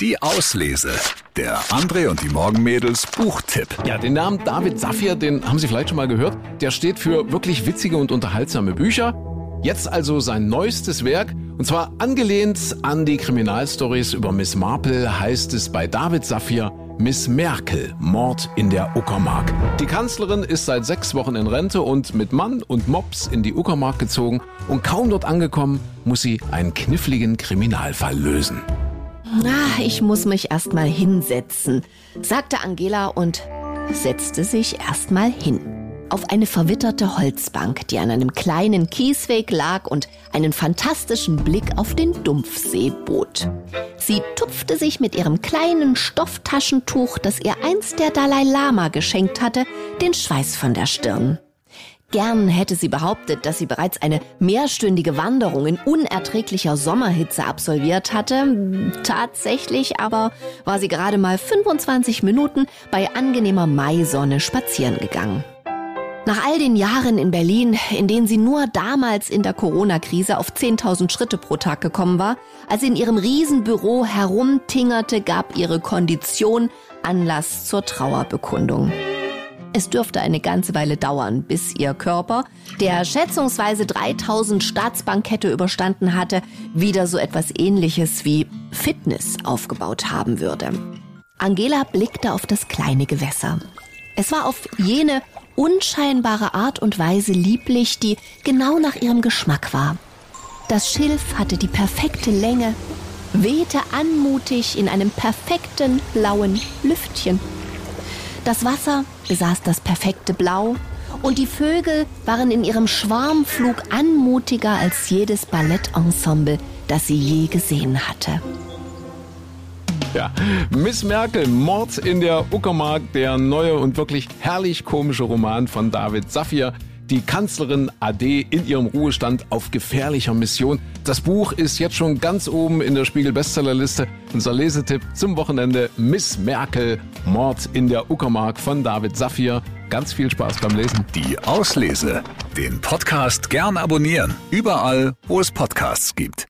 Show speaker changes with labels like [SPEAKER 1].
[SPEAKER 1] Die Auslese. Der André und die Morgenmädels Buchtipp.
[SPEAKER 2] Ja, den Namen David Safir, den haben Sie vielleicht schon mal gehört. Der steht für wirklich witzige und unterhaltsame Bücher. Jetzt also sein neuestes Werk. Und zwar angelehnt an die Kriminalstories über Miss Marple heißt es bei David Safir Miss Merkel, Mord in der Uckermark. Die Kanzlerin ist seit sechs Wochen in Rente und mit Mann und Mops in die Uckermark gezogen und kaum dort angekommen, muss sie einen kniffligen Kriminalfall lösen.
[SPEAKER 3] Na, ich muss mich erst mal hinsetzen, sagte Angela und setzte sich erst mal hin. Auf eine verwitterte Holzbank, die an einem kleinen Kiesweg lag und einen fantastischen Blick auf den Dumpfsee bot. Sie tupfte sich mit ihrem kleinen Stofftaschentuch, das ihr einst der Dalai Lama geschenkt hatte, den Schweiß von der Stirn. Gern hätte sie behauptet, dass sie bereits eine mehrstündige Wanderung in unerträglicher Sommerhitze absolviert hatte. Tatsächlich aber war sie gerade mal 25 Minuten bei angenehmer Maisonne spazieren gegangen. Nach all den Jahren in Berlin, in denen sie nur damals in der Corona-Krise auf 10.000 Schritte pro Tag gekommen war, als sie in ihrem Riesenbüro herumtingerte, gab ihre Kondition Anlass zur Trauerbekundung. Es dürfte eine ganze Weile dauern, bis ihr Körper, der schätzungsweise 3000 Staatsbankette überstanden hatte, wieder so etwas ähnliches wie Fitness aufgebaut haben würde. Angela blickte auf das kleine Gewässer. Es war auf jene unscheinbare Art und Weise lieblich, die genau nach ihrem Geschmack war. Das Schilf hatte die perfekte Länge, wehte anmutig in einem perfekten blauen Lüftchen. Das Wasser besaß das perfekte Blau und die Vögel waren in ihrem Schwarmflug anmutiger als jedes Ballettensemble, das sie je gesehen hatte.
[SPEAKER 2] Ja, Miss Merkel, Mord in der Uckermark, der neue und wirklich herrlich komische Roman von David Safir. Die Kanzlerin AD in ihrem Ruhestand auf gefährlicher Mission. Das Buch ist jetzt schon ganz oben in der Spiegel Bestsellerliste. Unser Lesetipp zum Wochenende Miss Merkel, Mord in der Uckermark von David Safir. Ganz viel Spaß beim Lesen.
[SPEAKER 1] Die Auslese. Den Podcast gern abonnieren. Überall, wo es Podcasts gibt.